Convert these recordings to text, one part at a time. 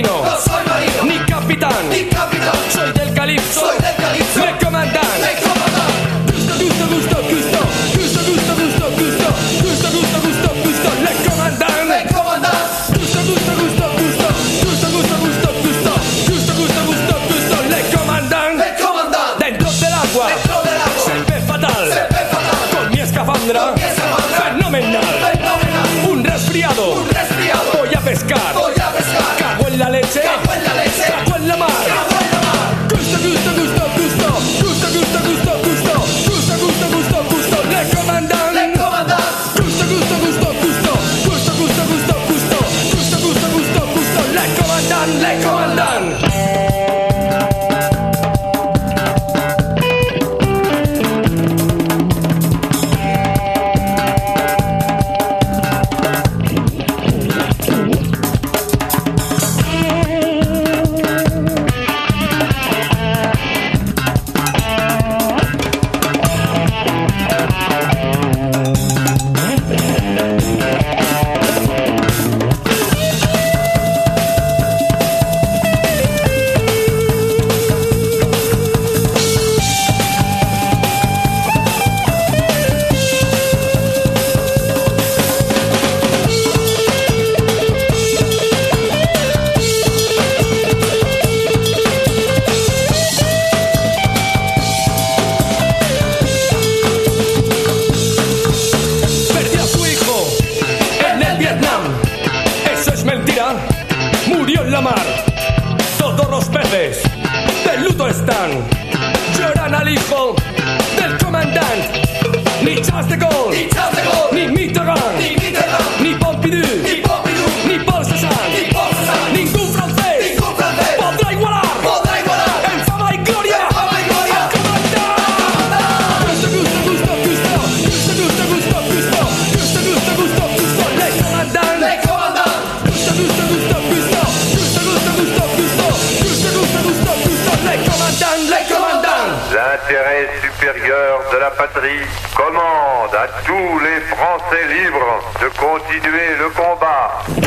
No soy marino. Ni capitán. Soy del calipso. Soy del calipso. Me comandan. Me comandan. Gusto, gusto, gusto, gusto. Gusto, gusto, gusto, gusto. Gusto, gusto, gusto, gusto. Le comandan. Me comandan. Gusto, gusto, gusto, gusto. Gusto, gusto, gusto, gusto. Gusto, gusto, gusto, gusto. Le comandan. Dentro del agua. Dentro del agua. Se ve fatal. Se ve fatal. Con mi escafandra. Con mi escafandra. Fenomenal. Fenomenal. Un resfriado. Un resfriado. Voy a pescar. murió en la mar. Todos los peces de luto están. Lloran al hijo del comandante. Ni Charles de Gaulle, ni, Charles de Gaulle, ni Mitterrand. Ni commande à tous les Français libres de continuer le combat.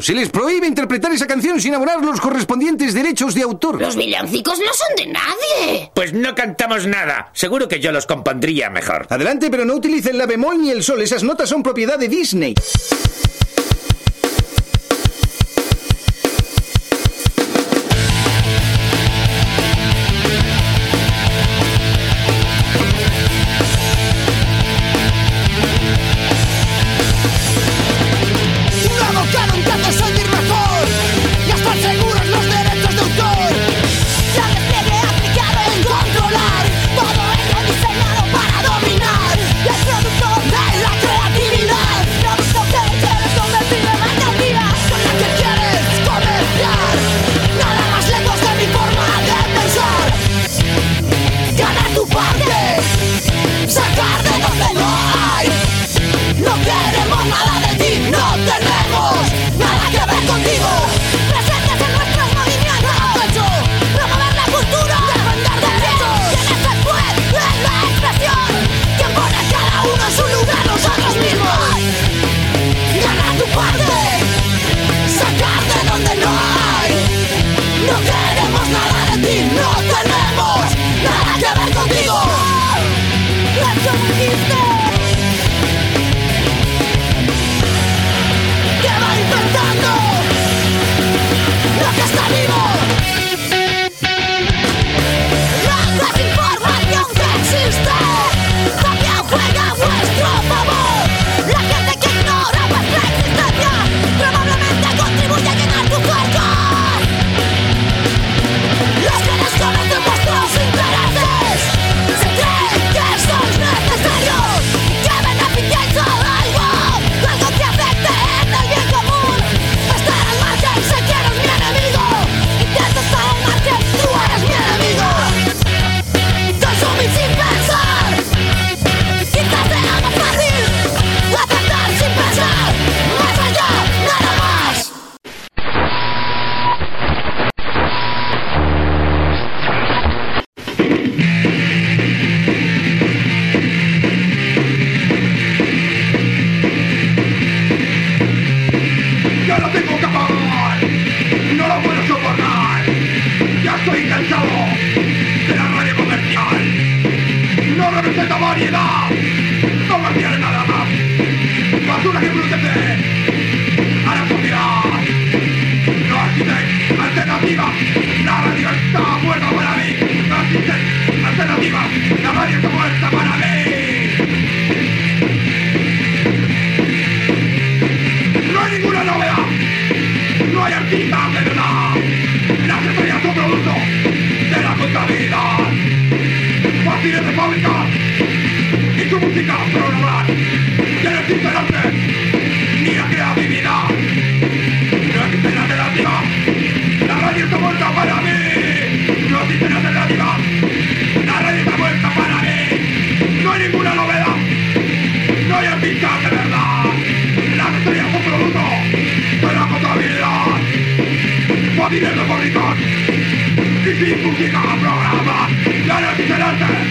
Se les prohíbe interpretar esa canción sin abonar los correspondientes derechos de autor. Los villancicos no son de nadie. Pues no cantamos nada. Seguro que yo los compondría mejor. Adelante, pero no utilicen la bemol ni el sol. Esas notas son propiedad de Disney. mi delante!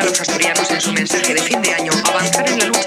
a los asturianos en su mensaje de fin de año, avanzar en la luz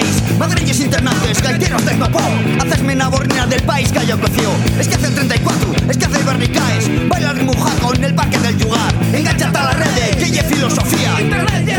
país. Madrillos internantes, gaiteros del papó Hacerme una bornea del país que yo coció Es que hace el 34, es que hace el barricaes Bailar mujaco en el parque del yugar Engancha a la red, que ye filosofía. Internet